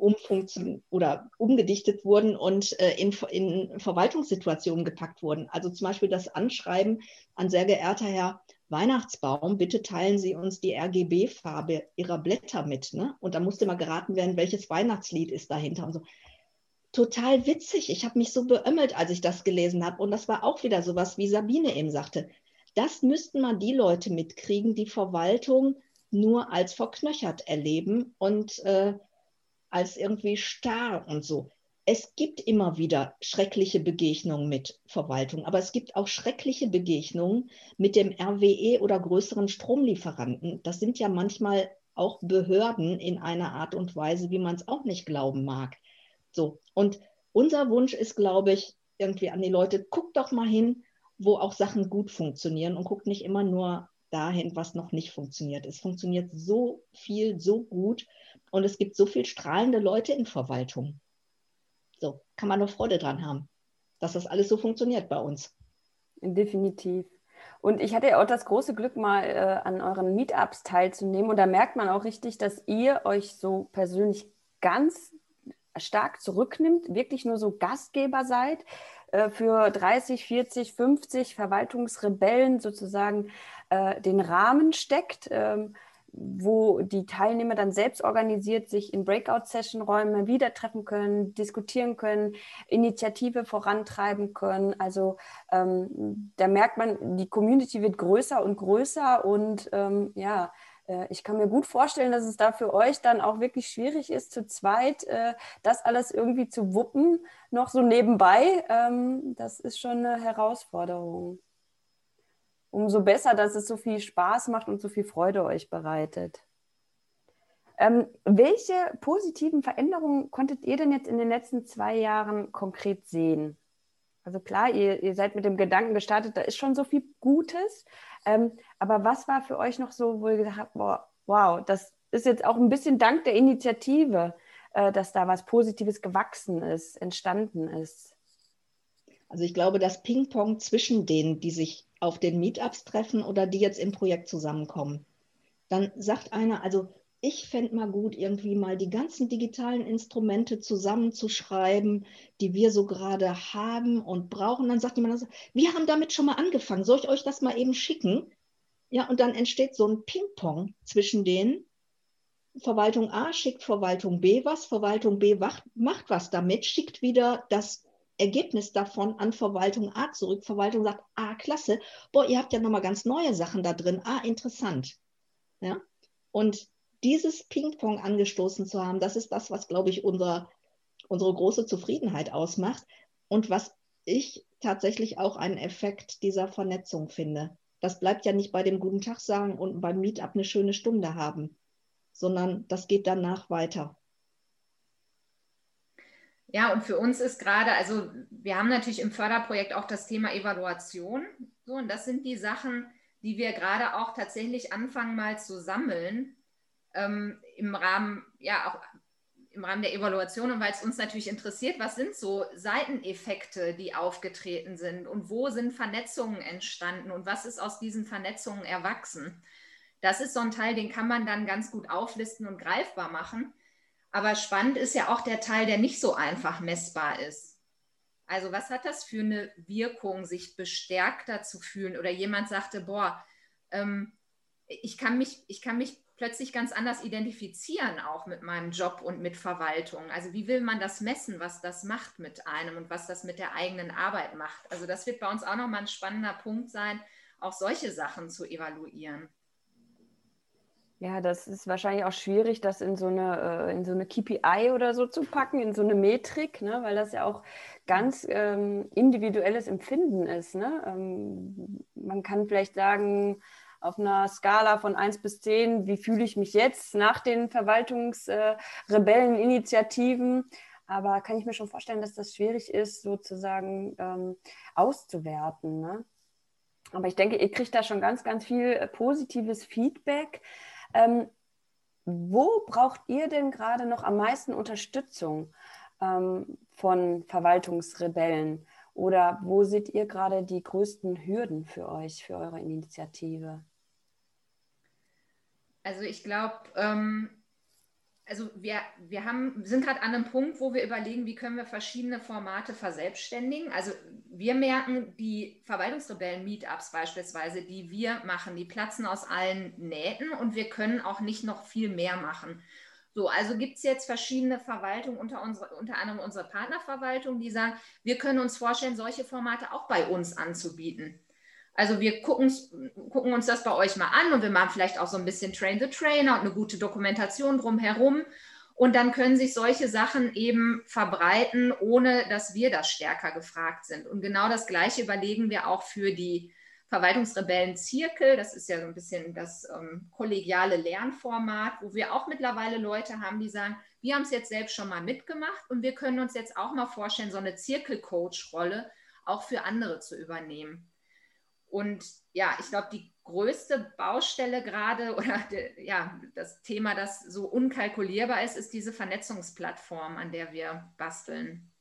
oder umgedichtet wurden und äh, in, in Verwaltungssituationen gepackt wurden. Also zum Beispiel das Anschreiben an sehr geehrter Herr Weihnachtsbaum, bitte teilen Sie uns die RGB-Farbe Ihrer Blätter mit. Ne? Und da musste mal geraten werden, welches Weihnachtslied ist dahinter und so total witzig. Ich habe mich so beömmelt, als ich das gelesen habe. Und das war auch wieder sowas, wie Sabine eben sagte. Das müssten mal die Leute mitkriegen, die Verwaltung nur als verknöchert erleben und äh, als irgendwie starr und so. Es gibt immer wieder schreckliche Begegnungen mit Verwaltung, aber es gibt auch schreckliche Begegnungen mit dem RWE oder größeren Stromlieferanten. Das sind ja manchmal auch Behörden in einer Art und Weise, wie man es auch nicht glauben mag. So. Und unser Wunsch ist, glaube ich, irgendwie an die Leute, guckt doch mal hin, wo auch Sachen gut funktionieren und guckt nicht immer nur dahin, was noch nicht funktioniert. Es funktioniert so viel, so gut und es gibt so viel strahlende Leute in Verwaltung. So, kann man nur Freude dran haben, dass das alles so funktioniert bei uns. Definitiv. Und ich hatte ja auch das große Glück, mal äh, an euren Meetups teilzunehmen. Und da merkt man auch richtig, dass ihr euch so persönlich ganz stark zurücknimmt, wirklich nur so Gastgeber seid, äh, für 30, 40, 50 Verwaltungsrebellen sozusagen äh, den Rahmen steckt. Ähm, wo die Teilnehmer dann selbst organisiert sich in Breakout-Session-Räumen wieder treffen können, diskutieren können, Initiative vorantreiben können. Also ähm, da merkt man, die Community wird größer und größer und ähm, ja, ich kann mir gut vorstellen, dass es da für euch dann auch wirklich schwierig ist, zu zweit äh, das alles irgendwie zu wuppen, noch so nebenbei. Ähm, das ist schon eine Herausforderung. Umso besser, dass es so viel Spaß macht und so viel Freude euch bereitet. Ähm, welche positiven Veränderungen konntet ihr denn jetzt in den letzten zwei Jahren konkret sehen? Also klar, ihr, ihr seid mit dem Gedanken gestartet, da ist schon so viel Gutes. Ähm, aber was war für euch noch so, wo ihr gesagt habt, boah, wow, das ist jetzt auch ein bisschen dank der Initiative, äh, dass da was Positives gewachsen ist, entstanden ist? Also ich glaube, das Ping-Pong zwischen denen, die sich auf den Meetups treffen oder die jetzt im Projekt zusammenkommen, dann sagt einer, also ich fände mal gut, irgendwie mal die ganzen digitalen Instrumente zusammenzuschreiben, die wir so gerade haben und brauchen. Dann sagt jemand, wir haben damit schon mal angefangen. Soll ich euch das mal eben schicken? Ja, und dann entsteht so ein Ping-Pong zwischen denen. Verwaltung A schickt Verwaltung B was, Verwaltung B macht was damit, schickt wieder das Ergebnis davon an Verwaltung A zurück. Verwaltung sagt, ah, klasse, boah, ihr habt ja nochmal ganz neue Sachen da drin, ah, interessant. Ja? Und dieses Ping-Pong angestoßen zu haben, das ist das, was, glaube ich, unser, unsere große Zufriedenheit ausmacht und was ich tatsächlich auch einen Effekt dieser Vernetzung finde. Das bleibt ja nicht bei dem Guten Tag sagen und beim Meetup eine schöne Stunde haben, sondern das geht danach weiter. Ja, und für uns ist gerade, also wir haben natürlich im Förderprojekt auch das Thema Evaluation. So, und das sind die Sachen, die wir gerade auch tatsächlich anfangen mal zu sammeln, ähm, im Rahmen, ja, auch im Rahmen der Evaluation und weil es uns natürlich interessiert, was sind so Seiteneffekte, die aufgetreten sind und wo sind Vernetzungen entstanden und was ist aus diesen Vernetzungen erwachsen. Das ist so ein Teil, den kann man dann ganz gut auflisten und greifbar machen. Aber spannend ist ja auch der Teil, der nicht so einfach messbar ist. Also was hat das für eine Wirkung, sich bestärkter zu fühlen? Oder jemand sagte, boah, ähm, ich, kann mich, ich kann mich plötzlich ganz anders identifizieren, auch mit meinem Job und mit Verwaltung. Also wie will man das messen, was das macht mit einem und was das mit der eigenen Arbeit macht? Also das wird bei uns auch nochmal ein spannender Punkt sein, auch solche Sachen zu evaluieren. Ja, das ist wahrscheinlich auch schwierig, das in so eine, äh, in so eine KPI oder so zu packen, in so eine Metrik, ne? weil das ja auch ganz ähm, individuelles Empfinden ist. Ne? Ähm, man kann vielleicht sagen, auf einer Skala von 1 bis 10, wie fühle ich mich jetzt nach den Verwaltungsrebelleninitiativen? Aber kann ich mir schon vorstellen, dass das schwierig ist, sozusagen ähm, auszuwerten. Ne? Aber ich denke, ihr kriegt da schon ganz, ganz viel äh, positives Feedback. Ähm, wo braucht ihr denn gerade noch am meisten Unterstützung ähm, von Verwaltungsrebellen? Oder wo seht ihr gerade die größten Hürden für euch, für eure Initiative? Also ich glaube, ähm, also wir, wir haben, sind gerade an einem Punkt, wo wir überlegen, wie können wir verschiedene Formate verselbstständigen. Also wir merken, die Verwaltungsrebellen-Meetups beispielsweise, die wir machen, die platzen aus allen Nähten und wir können auch nicht noch viel mehr machen. So, also gibt es jetzt verschiedene Verwaltungen, unter, unsere, unter anderem unsere Partnerverwaltung, die sagen, wir können uns vorstellen, solche Formate auch bei uns anzubieten. Also wir gucken, uns das bei euch mal an und wir machen vielleicht auch so ein bisschen Train the Trainer und eine gute Dokumentation drumherum. Und dann können sich solche Sachen eben verbreiten, ohne dass wir das stärker gefragt sind. Und genau das Gleiche überlegen wir auch für die Verwaltungsrebellen-Zirkel. Das ist ja so ein bisschen das ähm, kollegiale Lernformat, wo wir auch mittlerweile Leute haben, die sagen, wir haben es jetzt selbst schon mal mitgemacht und wir können uns jetzt auch mal vorstellen, so eine Zirkelcoach-Rolle auch für andere zu übernehmen. Und ja, ich glaube, die größte Baustelle gerade oder de, ja, das Thema, das so unkalkulierbar ist, ist diese Vernetzungsplattform, an der wir basteln.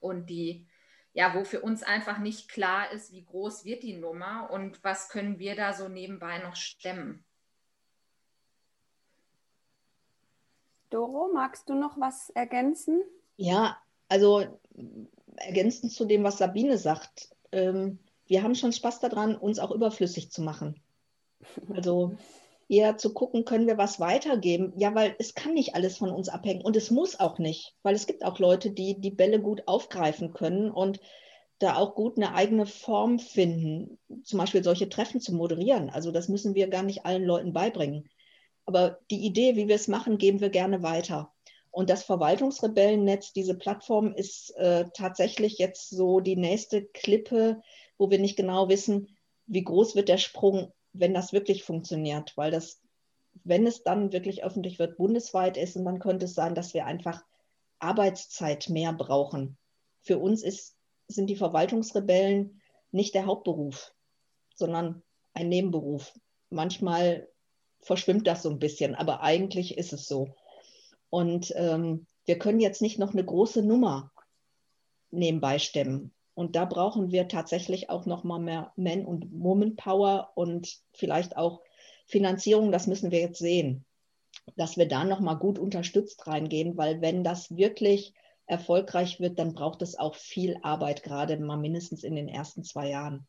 Und die ja, wo für uns einfach nicht klar ist, wie groß wird die Nummer und was können wir da so nebenbei noch stemmen. Doro, magst du noch was ergänzen? Ja, also ergänzend zu dem, was Sabine sagt. Ähm, wir haben schon Spaß daran, uns auch überflüssig zu machen. Also eher zu gucken, können wir was weitergeben? Ja, weil es kann nicht alles von uns abhängen und es muss auch nicht, weil es gibt auch Leute, die die Bälle gut aufgreifen können und da auch gut eine eigene Form finden, zum Beispiel solche Treffen zu moderieren. Also das müssen wir gar nicht allen Leuten beibringen. Aber die Idee, wie wir es machen, geben wir gerne weiter. Und das Verwaltungsrebellennetz, diese Plattform, ist äh, tatsächlich jetzt so die nächste Klippe, wo wir nicht genau wissen, wie groß wird der Sprung, wenn das wirklich funktioniert. Weil das, wenn es dann wirklich öffentlich wird, bundesweit ist, und dann könnte es sein, dass wir einfach Arbeitszeit mehr brauchen. Für uns ist, sind die Verwaltungsrebellen nicht der Hauptberuf, sondern ein Nebenberuf. Manchmal verschwimmt das so ein bisschen, aber eigentlich ist es so. Und ähm, wir können jetzt nicht noch eine große Nummer nebenbei stemmen. Und da brauchen wir tatsächlich auch noch mal mehr Men- und Woman-Power und vielleicht auch Finanzierung. Das müssen wir jetzt sehen, dass wir da noch mal gut unterstützt reingehen, weil wenn das wirklich erfolgreich wird, dann braucht es auch viel Arbeit, gerade mal mindestens in den ersten zwei Jahren.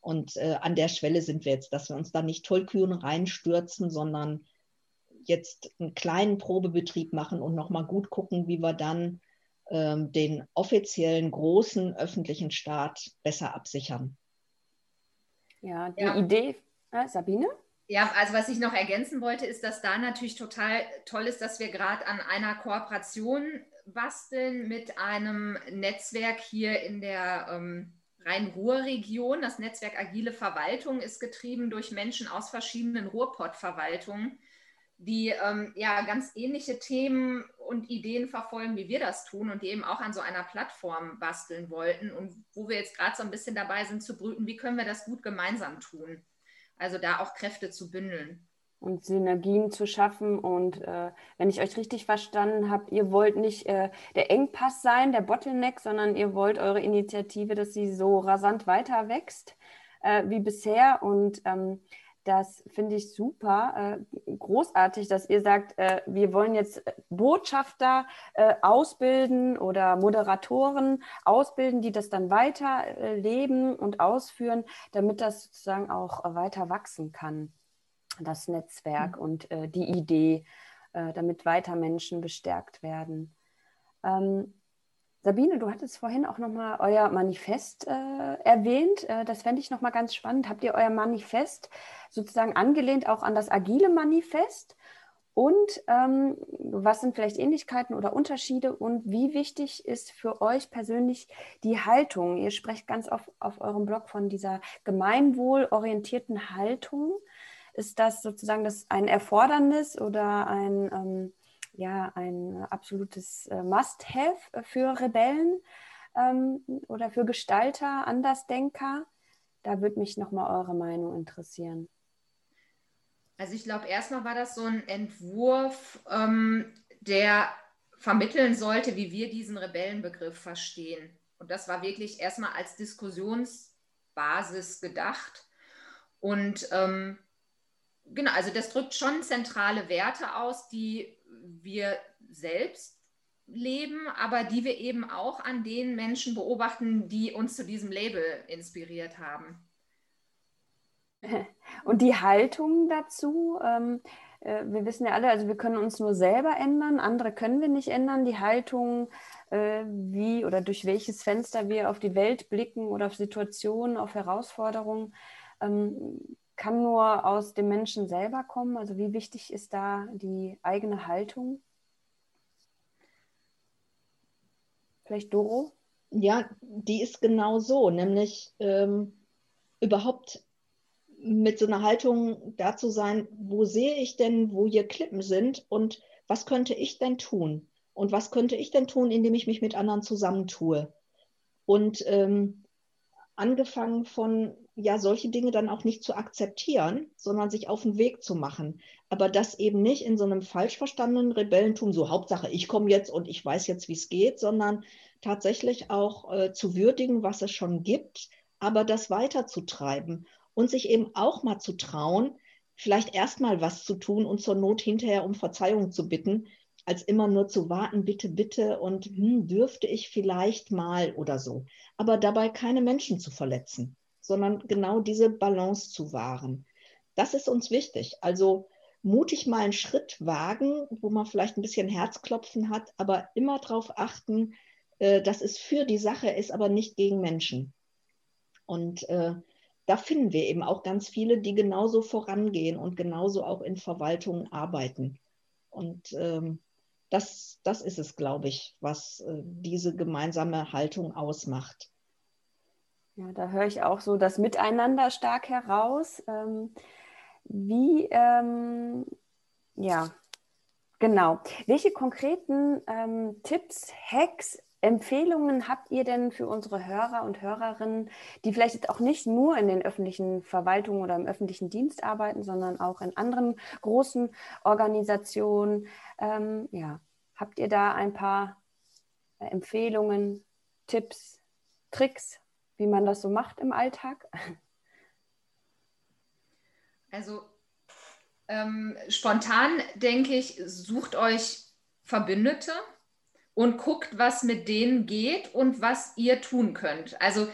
Und äh, an der Schwelle sind wir jetzt, dass wir uns da nicht tollkühn reinstürzen, sondern jetzt einen kleinen Probebetrieb machen und nochmal gut gucken, wie wir dann ähm, den offiziellen großen öffentlichen Staat besser absichern. Ja, die ja. Idee, äh, Sabine? Ja, also was ich noch ergänzen wollte, ist, dass da natürlich total toll ist, dass wir gerade an einer Kooperation basteln mit einem Netzwerk hier in der ähm, Rhein-Ruhr-Region. Das Netzwerk Agile Verwaltung ist getrieben durch Menschen aus verschiedenen Ruhrpott-Verwaltungen, die ähm, ja ganz ähnliche Themen und Ideen verfolgen, wie wir das tun und die eben auch an so einer Plattform basteln wollten und wo wir jetzt gerade so ein bisschen dabei sind zu brüten, wie können wir das gut gemeinsam tun. Also da auch Kräfte zu bündeln und Synergien zu schaffen. Und äh, wenn ich euch richtig verstanden habe, ihr wollt nicht äh, der Engpass sein, der Bottleneck, sondern ihr wollt eure Initiative, dass sie so rasant weiter wächst äh, wie bisher. Und ähm, das finde ich super, äh, großartig, dass ihr sagt, äh, wir wollen jetzt Botschafter äh, ausbilden oder Moderatoren ausbilden, die das dann weiter leben und ausführen, damit das sozusagen auch weiter wachsen kann das Netzwerk mhm. und äh, die Idee, äh, damit weiter Menschen bestärkt werden. Ähm, Sabine, du hattest vorhin auch nochmal euer Manifest äh, erwähnt. Äh, das fände ich nochmal ganz spannend. Habt ihr euer Manifest sozusagen angelehnt auch an das agile Manifest? Und ähm, was sind vielleicht Ähnlichkeiten oder Unterschiede und wie wichtig ist für euch persönlich die Haltung? Ihr sprecht ganz oft auf eurem Blog von dieser gemeinwohlorientierten Haltung. Ist das sozusagen das ein Erfordernis oder ein, ähm, ja, ein absolutes äh, Must-Have für Rebellen ähm, oder für Gestalter, Andersdenker? Da würde mich nochmal eure Meinung interessieren. Also ich glaube, erstmal war das so ein Entwurf, ähm, der vermitteln sollte, wie wir diesen Rebellenbegriff verstehen. Und das war wirklich erstmal als Diskussionsbasis gedacht. Und ähm, genau, also das drückt schon zentrale Werte aus, die wir selbst leben, aber die wir eben auch an den Menschen beobachten, die uns zu diesem Label inspiriert haben. Und die Haltung dazu, ähm, äh, wir wissen ja alle, also wir können uns nur selber ändern, andere können wir nicht ändern. Die Haltung, äh, wie oder durch welches Fenster wir auf die Welt blicken oder auf Situationen, auf Herausforderungen, ähm, kann nur aus dem Menschen selber kommen? Also wie wichtig ist da die eigene Haltung? Vielleicht Doro? Ja, die ist genau so, nämlich ähm, überhaupt mit so einer Haltung da zu sein, wo sehe ich denn, wo hier Klippen sind und was könnte ich denn tun? Und was könnte ich denn tun, indem ich mich mit anderen zusammentue? Und ähm, angefangen von ja solche Dinge dann auch nicht zu akzeptieren, sondern sich auf den Weg zu machen. Aber das eben nicht in so einem falsch verstandenen Rebellentum, so Hauptsache, ich komme jetzt und ich weiß jetzt, wie es geht, sondern tatsächlich auch äh, zu würdigen, was es schon gibt, aber das weiterzutreiben und sich eben auch mal zu trauen, vielleicht erstmal was zu tun und zur Not hinterher um Verzeihung zu bitten, als immer nur zu warten, bitte, bitte und hm, dürfte ich vielleicht mal oder so. Aber dabei keine Menschen zu verletzen sondern genau diese Balance zu wahren. Das ist uns wichtig. Also mutig mal einen Schritt wagen, wo man vielleicht ein bisschen Herzklopfen hat, aber immer darauf achten, äh, dass es für die Sache ist, aber nicht gegen Menschen. Und äh, da finden wir eben auch ganz viele, die genauso vorangehen und genauso auch in Verwaltungen arbeiten. Und ähm, das, das ist es, glaube ich, was äh, diese gemeinsame Haltung ausmacht. Ja, da höre ich auch so das Miteinander stark heraus. Ähm, wie, ähm, ja, genau. Welche konkreten ähm, Tipps, Hacks, Empfehlungen habt ihr denn für unsere Hörer und Hörerinnen, die vielleicht jetzt auch nicht nur in den öffentlichen Verwaltungen oder im öffentlichen Dienst arbeiten, sondern auch in anderen großen Organisationen? Ähm, ja, habt ihr da ein paar äh, Empfehlungen, Tipps, Tricks, wie man das so macht im Alltag? Also ähm, spontan denke ich, sucht euch Verbündete und guckt, was mit denen geht und was ihr tun könnt. Also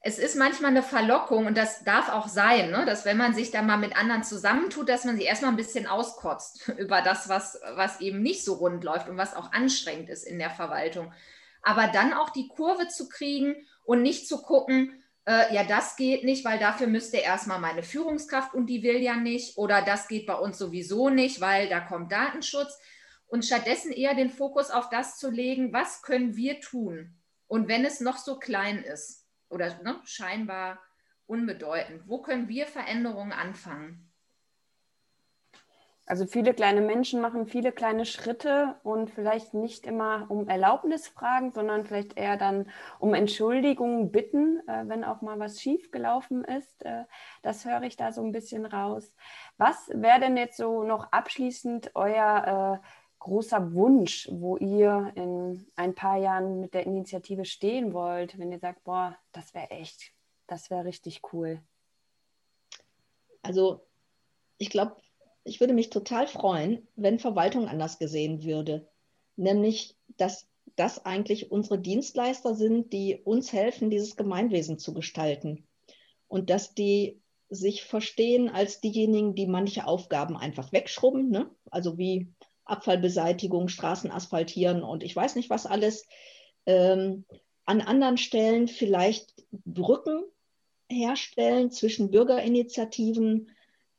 es ist manchmal eine Verlockung und das darf auch sein, ne? dass wenn man sich da mal mit anderen zusammentut, dass man sich erstmal ein bisschen auskotzt über das, was, was eben nicht so rund läuft und was auch anstrengend ist in der Verwaltung. Aber dann auch die Kurve zu kriegen und nicht zu gucken, äh, ja, das geht nicht, weil dafür müsste erstmal meine Führungskraft und die will ja nicht. Oder das geht bei uns sowieso nicht, weil da kommt Datenschutz. Und stattdessen eher den Fokus auf das zu legen, was können wir tun? Und wenn es noch so klein ist oder ne, scheinbar unbedeutend, wo können wir Veränderungen anfangen? Also viele kleine Menschen machen viele kleine Schritte und vielleicht nicht immer um Erlaubnis fragen, sondern vielleicht eher dann um Entschuldigung bitten, äh, wenn auch mal was schief gelaufen ist. Äh, das höre ich da so ein bisschen raus. Was wäre denn jetzt so noch abschließend euer äh, großer Wunsch, wo ihr in ein paar Jahren mit der Initiative stehen wollt, wenn ihr sagt, boah, das wäre echt, das wäre richtig cool? Also ich glaube, ich würde mich total freuen, wenn Verwaltung anders gesehen würde. Nämlich, dass das eigentlich unsere Dienstleister sind, die uns helfen, dieses Gemeinwesen zu gestalten. Und dass die sich verstehen als diejenigen, die manche Aufgaben einfach wegschrubben, ne? also wie Abfallbeseitigung, Straßen asphaltieren und ich weiß nicht was alles. Ähm, an anderen Stellen vielleicht Brücken herstellen zwischen Bürgerinitiativen,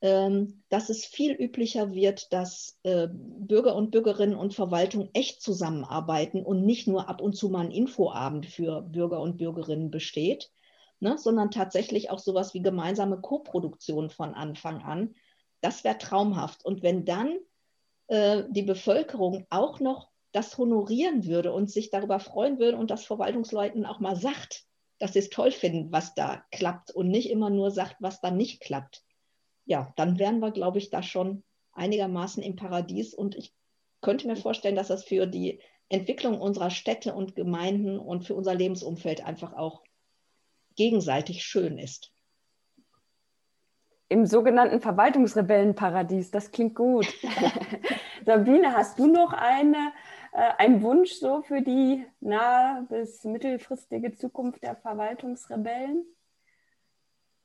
dass es viel üblicher wird, dass äh, Bürger und Bürgerinnen und Verwaltung echt zusammenarbeiten und nicht nur ab und zu mal ein Infoabend für Bürger und Bürgerinnen besteht, ne, sondern tatsächlich auch sowas wie gemeinsame Koproduktion von Anfang an. Das wäre traumhaft. Und wenn dann äh, die Bevölkerung auch noch das honorieren würde und sich darüber freuen würde und das Verwaltungsleuten auch mal sagt, dass sie es toll finden, was da klappt und nicht immer nur sagt, was da nicht klappt ja, dann wären wir, glaube ich, da schon einigermaßen im Paradies. Und ich könnte mir vorstellen, dass das für die Entwicklung unserer Städte und Gemeinden und für unser Lebensumfeld einfach auch gegenseitig schön ist. Im sogenannten Verwaltungsrebellenparadies, das klingt gut. Sabine, hast du noch eine, äh, einen Wunsch so für die nahe bis mittelfristige Zukunft der Verwaltungsrebellen?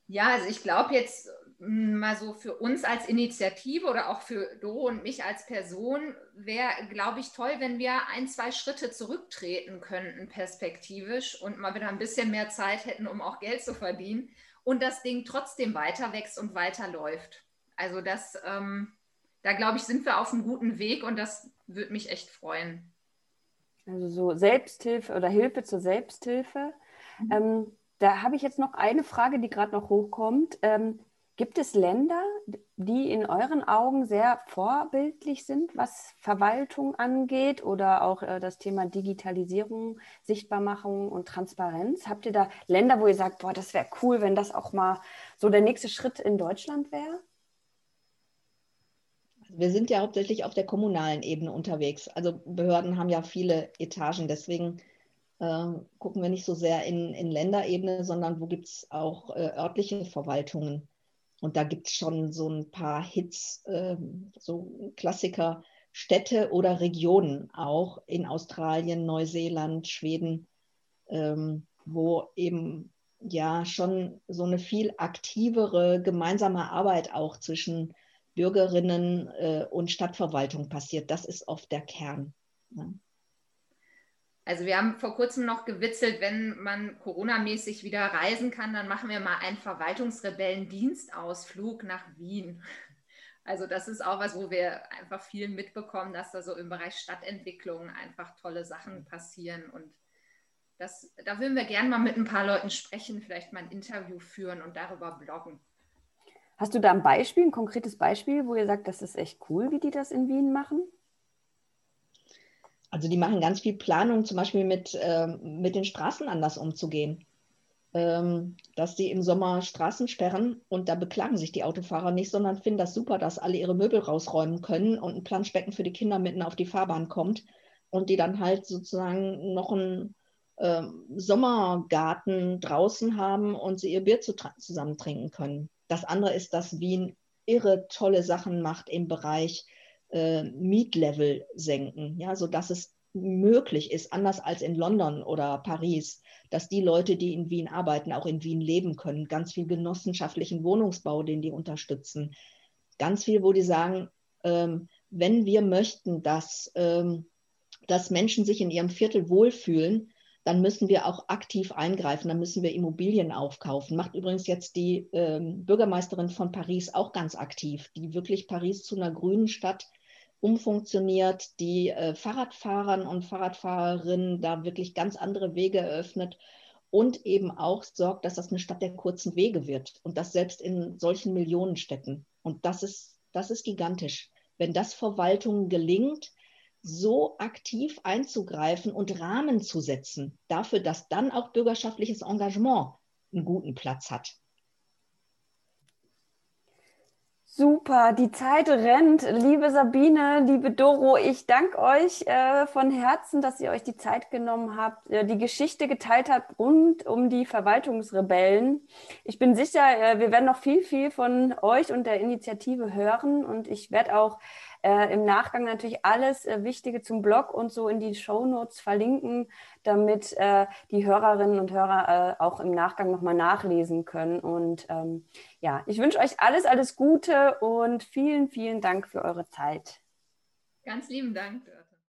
Ja, also ich glaube jetzt mal so für uns als Initiative oder auch für Doro und mich als Person wäre, glaube ich, toll, wenn wir ein, zwei Schritte zurücktreten könnten, perspektivisch und mal wieder ein bisschen mehr Zeit hätten, um auch Geld zu verdienen und das Ding trotzdem weiter wächst und weiter läuft. Also das, ähm, da glaube ich, sind wir auf einem guten Weg und das würde mich echt freuen. Also so Selbsthilfe oder Hilfe zur Selbsthilfe. Mhm. Ähm, da habe ich jetzt noch eine Frage, die gerade noch hochkommt. Ähm, Gibt es Länder, die in euren Augen sehr vorbildlich sind, was Verwaltung angeht oder auch äh, das Thema Digitalisierung, Sichtbarmachung und Transparenz? Habt ihr da Länder, wo ihr sagt, boah, das wäre cool, wenn das auch mal so der nächste Schritt in Deutschland wäre? Wir sind ja hauptsächlich auf der kommunalen Ebene unterwegs. Also Behörden haben ja viele Etagen, deswegen äh, gucken wir nicht so sehr in, in Länderebene, sondern wo gibt es auch äh, örtliche Verwaltungen und da gibt es schon so ein paar Hits, äh, so Klassiker, Städte oder Regionen auch in Australien, Neuseeland, Schweden, ähm, wo eben ja schon so eine viel aktivere gemeinsame Arbeit auch zwischen Bürgerinnen äh, und Stadtverwaltung passiert. Das ist oft der Kern. Ne? Also wir haben vor kurzem noch gewitzelt, wenn man Corona-mäßig wieder reisen kann, dann machen wir mal einen Verwaltungsrebellen-Dienstausflug nach Wien. Also das ist auch was, wo wir einfach viel mitbekommen, dass da so im Bereich Stadtentwicklung einfach tolle Sachen passieren. Und das, da würden wir gerne mal mit ein paar Leuten sprechen, vielleicht mal ein Interview führen und darüber bloggen. Hast du da ein Beispiel, ein konkretes Beispiel, wo ihr sagt, das ist echt cool, wie die das in Wien machen? Also die machen ganz viel Planung, zum Beispiel mit, äh, mit den Straßen anders umzugehen ähm, dass sie im Sommer Straßen sperren und da beklagen sich die Autofahrer nicht, sondern finden das super, dass alle ihre Möbel rausräumen können und ein Planschbecken für die Kinder mitten auf die Fahrbahn kommt und die dann halt sozusagen noch einen äh, Sommergarten draußen haben und sie ihr Bier zu zusammen trinken können. Das andere ist, dass Wien irre tolle Sachen macht im Bereich äh, Mietlevel senken, ja, sodass es möglich ist, anders als in London oder Paris, dass die Leute, die in Wien arbeiten, auch in Wien leben können. Ganz viel genossenschaftlichen Wohnungsbau, den die unterstützen. Ganz viel, wo die sagen, ähm, wenn wir möchten, dass, ähm, dass Menschen sich in ihrem Viertel wohlfühlen, dann müssen wir auch aktiv eingreifen, dann müssen wir Immobilien aufkaufen. Macht übrigens jetzt die ähm, Bürgermeisterin von Paris auch ganz aktiv, die wirklich Paris zu einer grünen Stadt umfunktioniert, die äh, Fahrradfahrern und Fahrradfahrerinnen da wirklich ganz andere Wege eröffnet und eben auch sorgt, dass das eine Stadt der kurzen Wege wird und das selbst in solchen Millionenstädten. Und das ist, das ist gigantisch. Wenn das Verwaltungen gelingt, so aktiv einzugreifen und Rahmen zu setzen dafür, dass dann auch bürgerschaftliches Engagement einen guten Platz hat. Super, die Zeit rennt. Liebe Sabine, liebe Doro, ich danke euch äh, von Herzen, dass ihr euch die Zeit genommen habt, äh, die Geschichte geteilt habt rund um die Verwaltungsrebellen. Ich bin sicher, äh, wir werden noch viel, viel von euch und der Initiative hören und ich werde auch äh, im Nachgang natürlich alles äh, Wichtige zum Blog und so in die Show Notes verlinken, damit äh, die Hörerinnen und Hörer äh, auch im Nachgang nochmal nachlesen können. Und ähm, ja, ich wünsche euch alles, alles Gute und vielen, vielen Dank für eure Zeit. Ganz lieben Dank.